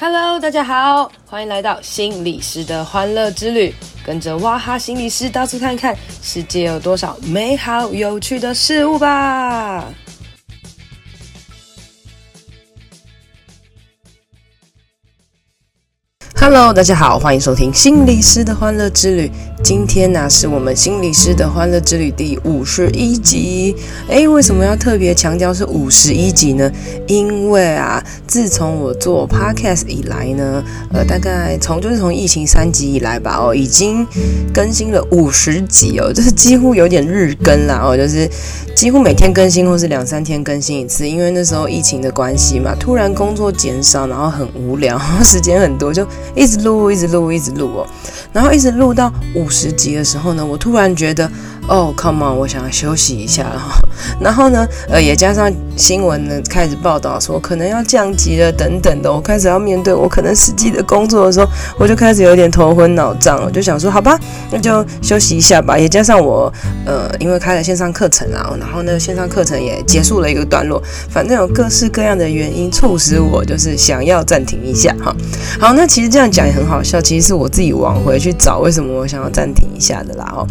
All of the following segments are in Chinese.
Hello，大家好，欢迎来到心理师的欢乐之旅，跟着哇哈心理师到处看看，世界有多少美好有趣的事物吧。Hello，大家好，欢迎收听心理师的欢乐之旅。今天呢、是我们心理师的欢乐之旅第五十一集。诶，为什么要特别强调是五十一集呢？因为啊，自从我做 Podcast 以来呢，呃，大概从就是从疫情三级以来吧，哦，已经更新了五十集哦，就是几乎有点日更啦，哦，就是几乎每天更新或是两三天更新一次。因为那时候疫情的关系嘛，突然工作减少，然后很无聊，时间很多，就一直录，一直录，一直录哦，然后一直录到五十集的时候呢，我突然觉得。哦、，come on！我想要休息一下哈，然后呢，呃，也加上新闻呢开始报道说可能要降级了等等的，我开始要面对我可能实际的工作的时候，我就开始有点头昏脑胀，我就想说好吧，那就休息一下吧。也加上我呃，因为开了线上课程啊，然后呢，线上课程也结束了一个段落，反正有各式各样的原因促使我就是想要暂停一下哈。好，那其实这样讲也很好笑，其实是我自己往回去找为什么我想要暂停一下的啦哦，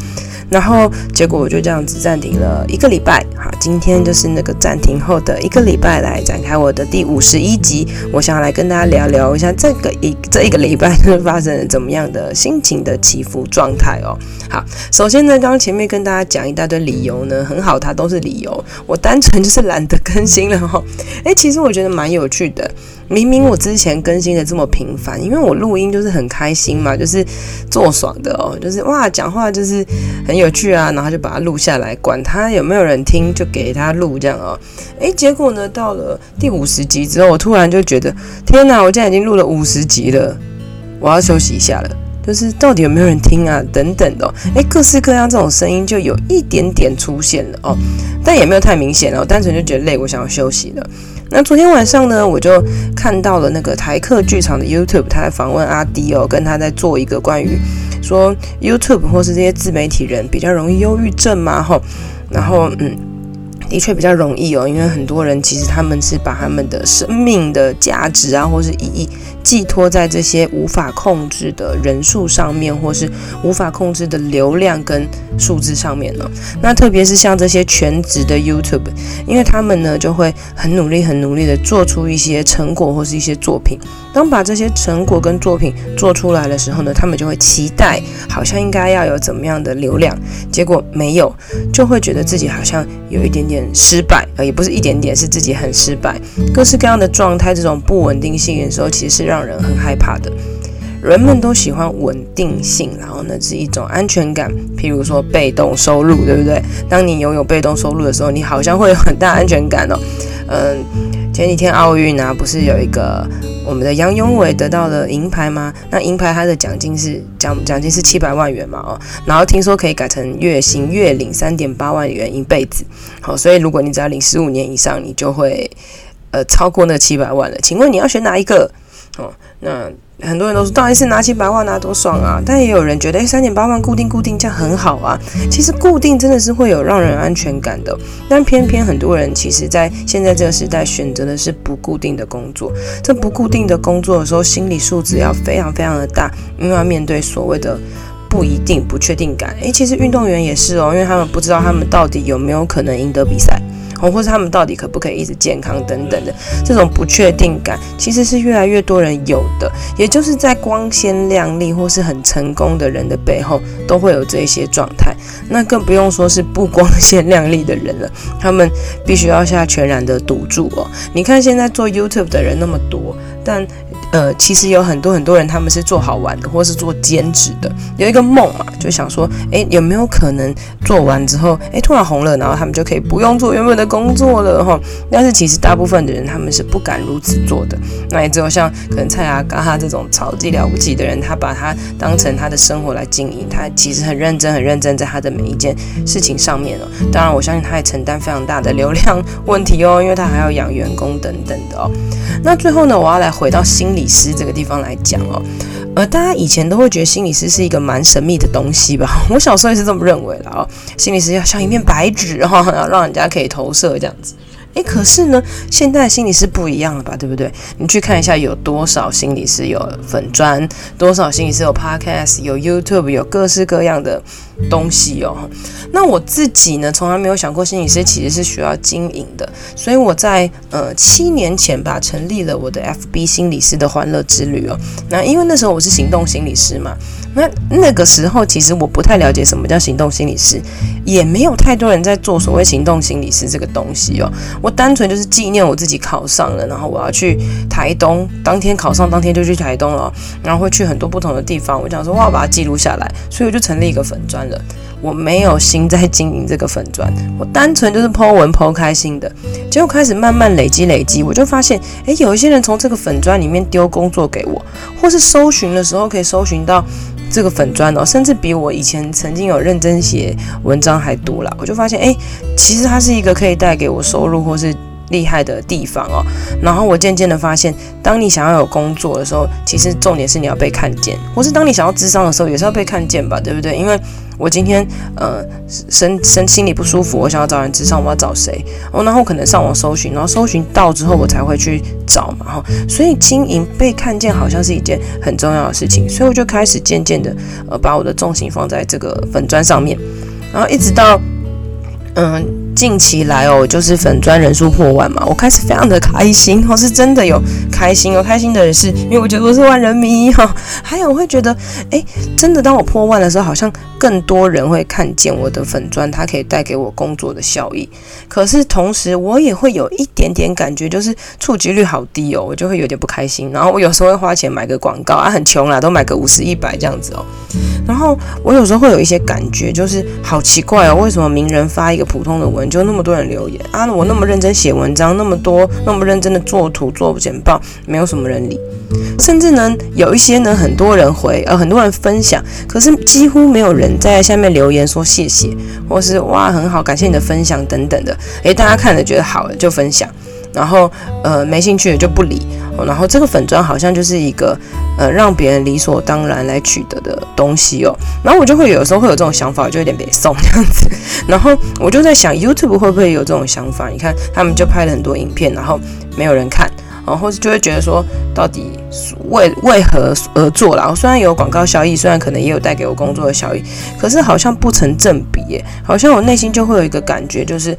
然后。结果我就这样子暂停了一个礼拜，好，今天就是那个暂停后的一个礼拜，来展开我的第五十一集。我想来跟大家聊聊一下这个一 这一个礼拜是发生了怎么样的心情的起伏状态哦。好，首先呢，刚刚前面跟大家讲一大堆理由呢，很好，它都是理由，我单纯就是懒得更新了哈。诶，其实我觉得蛮有趣的。明明我之前更新的这么频繁，因为我录音就是很开心嘛，就是做爽的哦，就是哇，讲话就是很有趣啊，然后就把它录下来，管他有没有人听，就给他录这样哦。诶，结果呢，到了第五十集之后，我突然就觉得，天哪，我现在已经录了五十集了，我要休息一下了，就是到底有没有人听啊，等等的哦。诶，各式各样这种声音就有一点点出现了哦，但也没有太明显哦，单纯就觉得累，我想要休息了。那昨天晚上呢，我就看到了那个台客剧场的 YouTube，他在访问阿迪哦，跟他在做一个关于说 YouTube 或是这些自媒体人比较容易忧郁症嘛，吼，然后嗯，的确比较容易哦，因为很多人其实他们是把他们的生命的价值啊，或是意义。寄托在这些无法控制的人数上面，或是无法控制的流量跟数字上面呢？那特别是像这些全职的 YouTube，因为他们呢就会很努力、很努力的做出一些成果或是一些作品。当把这些成果跟作品做出来的时候呢，他们就会期待，好像应该要有怎么样的流量，结果没有，就会觉得自己好像有一点点失败，呃，也不是一点点，是自己很失败。各式各样的状态，这种不稳定性的时候，其实是让让人很害怕的，人们都喜欢稳定性，然后呢是一种安全感。譬如说被动收入，对不对？当你拥有被动收入的时候，你好像会有很大安全感哦。嗯，前几天奥运啊，不是有一个我们的杨永伟得到了银牌吗？那银牌它的奖金是奖奖金是七百万元嘛？哦，然后听说可以改成月薪，月领三点八万元一辈子。好，所以如果你只要领十五年以上，你就会呃超过那七百万了。请问你要选哪一个？哦，那很多人都说，当然是拿七百万拿多爽啊！但也有人觉得，诶，三点八万固定固定这样很好啊。其实固定真的是会有让人安全感的，但偏偏很多人其实在现在这个时代选择的是不固定的工作。这不固定的工作的时候，心理素质要非常非常的大，因为要面对所谓的不一定、不确定感。诶，其实运动员也是哦，因为他们不知道他们到底有没有可能赢得比赛。或者他们到底可不可以一直健康等等的这种不确定感，其实是越来越多人有的。也就是在光鲜亮丽或是很成功的人的背后，都会有这些状态。那更不用说是不光鲜亮丽的人了，他们必须要下全然的赌注哦。你看现在做 YouTube 的人那么多，但呃，其实有很多很多人，他们是做好玩的，或是做兼职的，有一个梦嘛，就想说，哎，有没有可能做完之后，哎，突然红了，然后他们就可以不用做原本的工作了哈？但是其实大部分的人，他们是不敢如此做的。那也只有像可能蔡阿嘎哈这种超级了不起的人，他把他当成他的生活来经营，他其实很认真，很认真在他的每一件事情上面哦。当然，我相信他也承担非常大的流量问题哦，因为他还要养员工等等的哦。那最后呢，我要来回到心理师这个地方来讲哦，呃，大家以前都会觉得心理师是一个蛮神秘的东西吧？我小时候也是这么认为的哦。心理师要像一面白纸哈，然后让人家可以投射这样子。诶，可是呢，现在心理师不一样了吧，对不对？你去看一下，有多少心理师有粉砖，多少心理师有 podcast，有 YouTube，有各式各样的东西哦。那我自己呢，从来没有想过心理师其实是需要经营的，所以我在呃七年前吧，成立了我的 FB 心理师的欢乐之旅哦。那因为那时候我是行动心理师嘛，那那个时候其实我不太了解什么叫行动心理师，也没有太多人在做所谓行动心理师这个东西哦。我单纯就是纪念我自己考上了，然后我要去台东，当天考上当天就去台东了，然后会去很多不同的地方。我想说，我要把它记录下来，所以我就成立一个粉专了。我没有心在经营这个粉专，我单纯就是 po 文 po 开心的，结果开始慢慢累积累积，我就发现，诶，有一些人从这个粉砖里面丢工作给我，或是搜寻的时候可以搜寻到这个粉砖哦，甚至比我以前曾经有认真写文章还多了，我就发现，哎，其实它是一个可以带给我收入或是厉害的地方哦，然后我渐渐的发现，当你想要有工作的时候，其实重点是你要被看见，或是当你想要智商的时候，也是要被看见吧，对不对？因为我今天呃身身心里不舒服，我想要找人咨商，我要找谁？哦，然后可能上网搜寻，然后搜寻到之后，我才会去找嘛，哈。所以经营被看见好像是一件很重要的事情，所以我就开始渐渐的呃把我的重心放在这个粉砖上面，然后一直到嗯。近期来哦，就是粉专人数破万嘛，我开始非常的开心，我是真的有开心，有开心的是，因为我觉得我是万人迷哈，还有我会觉得，哎，真的当我破万的时候，好像更多人会看见我的粉专，它可以带给我工作的效益。可是同时，我也会有一点点感觉，就是触及率好低哦，我就会有点不开心。然后我有时候会花钱买个广告啊，很穷啦，都买个五十一百这样子哦。然后我有时候会有一些感觉，就是好奇怪哦，为什么名人发一个普通的文，就那么多人留言啊？我那么认真写文章，那么多那么认真的做图做简报，没有什么人理。甚至呢，有一些呢，很多人回，呃，很多人分享，可是几乎没有人在下面留言说谢谢，或是哇很好，感谢你的分享等等的。诶，大家看了觉得好了就分享，然后呃没兴趣的就不理。然后这个粉专好像就是一个，呃，让别人理所当然来取得的东西哦。然后我就会有时候会有这种想法，就有点被送这样子。然后我就在想，YouTube 会不会有这种想法？你看他们就拍了很多影片，然后没有人看，然后就会觉得说，到底为为何而做啦？虽然有广告效益，虽然可能也有带给我工作的效益，可是好像不成正比耶。好像我内心就会有一个感觉，就是。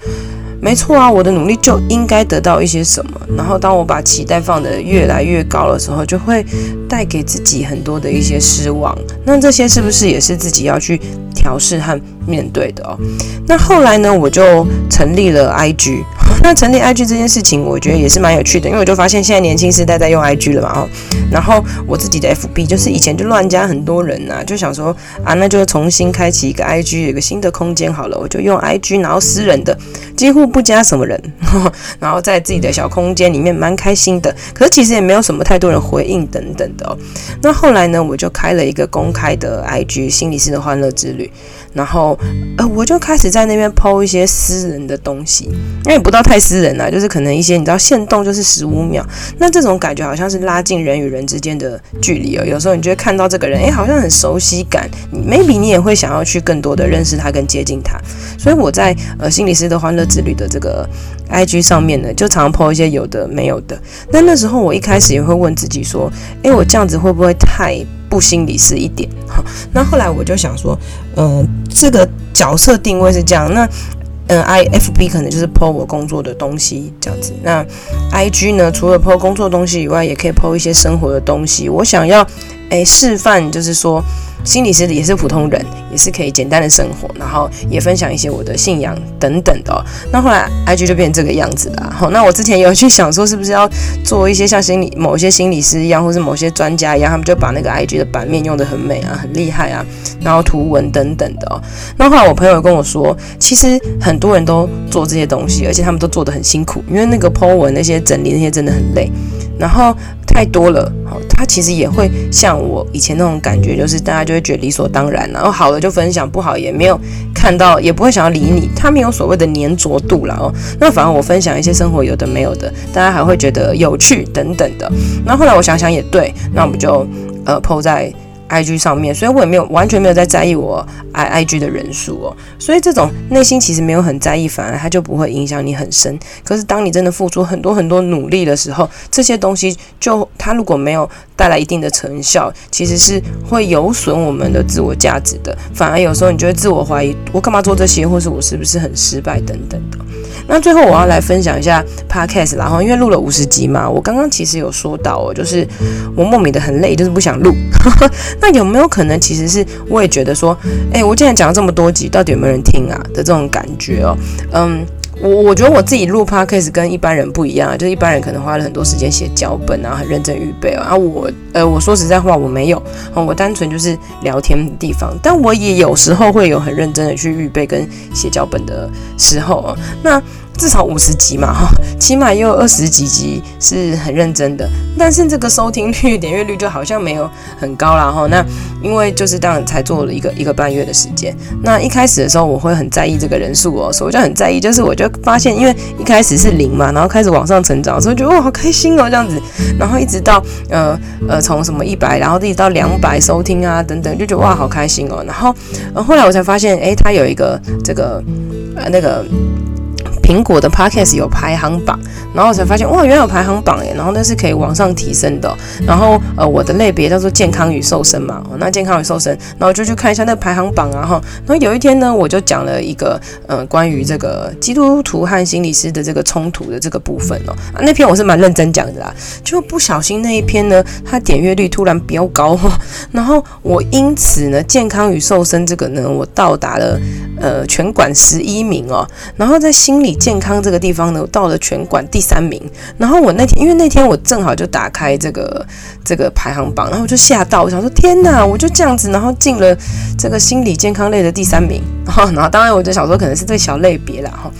没错啊，我的努力就应该得到一些什么。然后，当我把期待放得越来越高的时候，就会带给自己很多的一些失望。那这些是不是也是自己要去调试和面对的哦？那后来呢，我就成立了 IG。那成立 IG 这件事情，我觉得也是蛮有趣的，因为我就发现现在年轻世代在用 IG 了嘛，哦，然后我自己的 FB 就是以前就乱加很多人呐，就想说啊，那就重新开启一个 IG，有一个新的空间好了，我就用 IG，然后私人的几乎不加什么人，然后在自己的小空间里面蛮开心的，可是其实也没有什么太多人回应等等的哦。那后来呢，我就开了一个公开的 IG，心理师的欢乐之旅。然后，呃，我就开始在那边 po 一些私人的东西，因为也不到太私人了，就是可能一些你知道限动就是十五秒，那这种感觉好像是拉近人与人之间的距离哦。有时候你就会看到这个人，诶，好像很熟悉感，maybe 你也会想要去更多的认识他跟接近他。所以我在呃心理师的欢乐之旅的这个 IG 上面呢，就常常 po 一些有的没有的。那那时候我一开始也会问自己说，诶，我这样子会不会太不心理师一点？好，那后来我就想说，嗯、呃，这个角色定位是这样。那，嗯、，I F B 可能就是 po 我工作的东西这样子。那 I G 呢，除了 po 工作东西以外，也可以 po 一些生活的东西。我想要，诶，示范就是说。心理师也是普通人，也是可以简单的生活，然后也分享一些我的信仰等等的。那后来 IG 就变成这个样子了。好，那我之前有去想说，是不是要做一些像心理某些心理师一样，或是某些专家一样，他们就把那个 IG 的版面用得很美啊，很厉害啊，然后图文等等的哦。那后来我朋友跟我说，其实很多人都做这些东西，而且他们都做得很辛苦，因为那个 po 文那些整理那些真的很累。然后太多了，好，他其实也会像我以前那种感觉，就是大家就会觉得理所当然，然后好了就分享，不好也没有看到，也不会想要理你，他没有所谓的粘着度了哦。那反而我分享一些生活有的没有的，大家还会觉得有趣等等的。那后来我想想也对，那我们就呃 po 在 IG 上面，所以我也没有完全没有在在意我 I IG 的人数哦。所以这种内心其实没有很在意，反而它就不会影响你很深。可是当你真的付出很多很多努力的时候，这些东西就它如果没有带来一定的成效，其实是会有损我们的自我价值的。反而有时候你就会自我怀疑，我干嘛做这些，或是我是不是很失败等等的。那最后我要来分享一下 Podcast，然后因为录了五十集嘛，我刚刚其实有说到哦，就是我莫名的很累，就是不想录。那有没有可能其实是我也觉得说，诶，我竟然讲了这么多集，到底有没有人听啊的这种感觉哦？嗯。我我觉得我自己录 podcast 跟一般人不一样，就是一般人可能花了很多时间写脚本啊，很认真预备啊。我呃，我说实在话，我没有，我单纯就是聊天的地方。但我也有时候会有很认真的去预备跟写脚本的时候啊。那至少五十集嘛，哈，起码也有二十几集是很认真的，但是这个收听率、点阅率就好像没有很高啦。哈。那因为就是当然才做了一个一个半月的时间，那一开始的时候我会很在意这个人数哦，所以我就很在意，就是我就发现，因为一开始是零嘛，然后开始往上成长，所以觉得哇好开心哦这样子，然后一直到呃呃从什么一百，然后一直到两百收听啊等等，就觉得哇好开心哦，然后后来我才发现，诶，它有一个这个呃那个。苹果的 Podcast 有排行榜，然后我才发现哇，原来有排行榜耶，然后那是可以往上提升的。然后呃，我的类别叫做健康与瘦身嘛，那健康与瘦身，然后就去看一下那排行榜啊哈。然后有一天呢，我就讲了一个呃关于这个基督徒和心理师的这个冲突的这个部分哦。啊，那篇我是蛮认真讲的啦，就不小心那一篇呢，它点阅率突然飙高哈，然后我因此呢，健康与瘦身这个呢，我到达了呃全馆十一名哦，然后在心理。健康这个地方呢，我到了全馆第三名。然后我那天，因为那天我正好就打开这个这个排行榜，然后我就吓到，我想说天哪，我就这样子，然后进了这个心理健康类的第三名。然后，然后当然我就想说可能是这小类别啦哈。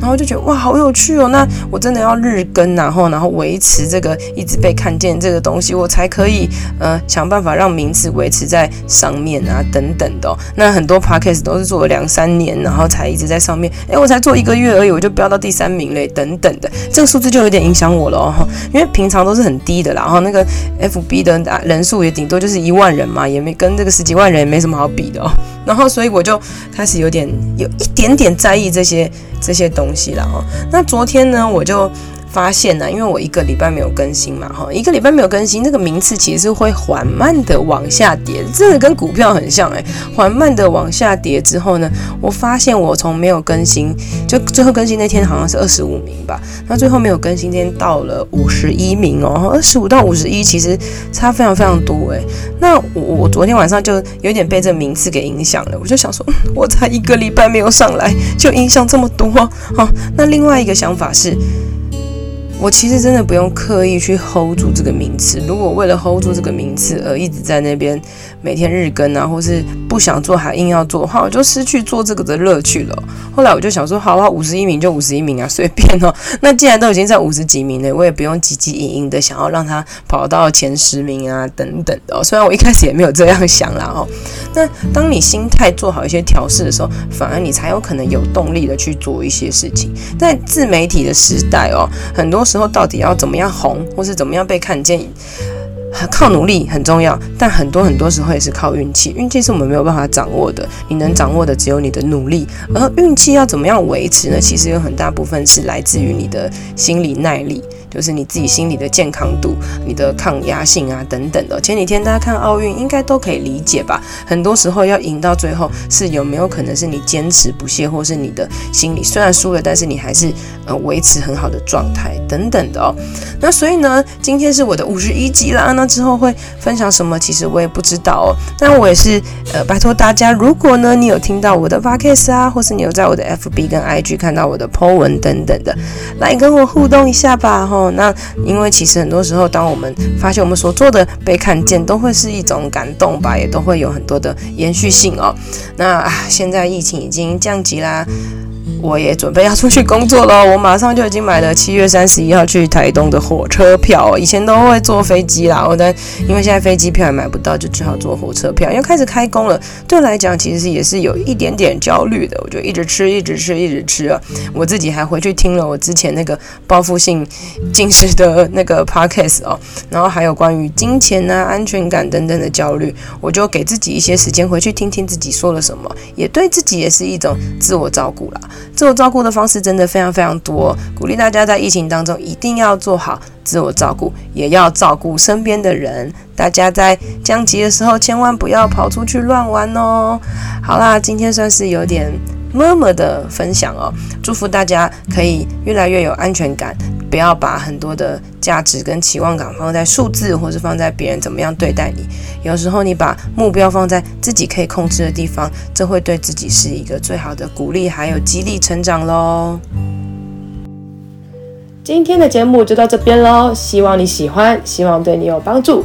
然后就觉得哇，好有趣哦。那我真的要日更，然后然后维持这个一直被看见这个东西，我才可以呃想办法让名次维持在上面啊等等的。那很多 podcast 都是做了两三年，然后才一直在上面。哎，我才做一个月而已，我就。就飙到第三名嘞，等等的，这个数字就有点影响我了哦。因为平常都是很低的啦，然后那个 FB 的人数也顶多就是一万人嘛，也没跟这个十几万人也没什么好比的哦。然后所以我就开始有点有一点点在意这些这些东西了哦。那昨天呢，我就。发现呢、因为我一个礼拜没有更新嘛，哈，一个礼拜没有更新，那个名次其实是会缓慢的往下跌，真的跟股票很像哎、缓慢的往下跌之后呢，我发现我从没有更新，就最后更新那天好像是二十五名吧，那最后没有更新，今天到了五十一名哦，二十五到五十一其实差非常非常多哎、那我我昨天晚上就有点被这个名次给影响了，我就想说，我才一个礼拜没有上来，就影响这么多，好，那另外一个想法是。我其实真的不用刻意去 hold 住这个名次。如果为了 hold 住这个名次而一直在那边每天日更啊，或是不想做还硬要做的话，我就失去做这个的乐趣了。后来我就想说，好啊，五十一名就五十一名啊，随便哦。那既然都已经在五十几名了，我也不用汲汲营营的想要让他跑到前十名啊等等的哦。虽然我一开始也没有这样想啦哦。那当你心态做好一些调试的时候，反而你才有可能有动力的去做一些事情。在自媒体的时代哦，很多。时候到底要怎么样红，或是怎么样被看见？靠努力很重要，但很多很多时候也是靠运气。运气是我们没有办法掌握的，你能掌握的只有你的努力。而运气要怎么样维持呢？其实有很大部分是来自于你的心理耐力。就是你自己心理的健康度、你的抗压性啊等等的。前几天大家看奥运，应该都可以理解吧？很多时候要赢到最后，是有没有可能是你坚持不懈，或是你的心理虽然输了，但是你还是呃维持很好的状态等等的哦。那所以呢，今天是我的五十一集啦。那之后会分享什么？其实我也不知道哦。但我也是呃拜托大家，如果呢你有听到我的 podcast 啊，或是你有在我的 FB 跟 IG 看到我的 po 文等等的，来跟我互动一下吧，吼。那因为其实很多时候，当我们发现我们所做的被看见，都会是一种感动吧，也都会有很多的延续性哦。那，现在疫情已经降级啦。我也准备要出去工作了，我马上就已经买了七月三十一号去台东的火车票。以前都会坐飞机啦，我但因为现在飞机票也买不到，就只好坐火车票。因为开始开工了，对我来讲其实也是有一点点焦虑的。我就一直吃，一直吃，一直吃啊。我自己还回去听了我之前那个报复性进食的那个 podcast 哦，然后还有关于金钱啊、安全感等等的焦虑，我就给自己一些时间回去听听自己说了什么，也对自己也是一种自我照顾啦。自我照顾的方式真的非常非常多，鼓励大家在疫情当中一定要做好自我照顾，也要照顾身边的人。大家在降级的时候，千万不要跑出去乱玩哦。好啦，今天算是有点。么么的分享哦，祝福大家可以越来越有安全感，不要把很多的价值跟期望感放在数字，或是放在别人怎么样对待你。有时候你把目标放在自己可以控制的地方，这会对自己是一个最好的鼓励，还有激励成长喽。今天的节目就到这边喽，希望你喜欢，希望对你有帮助。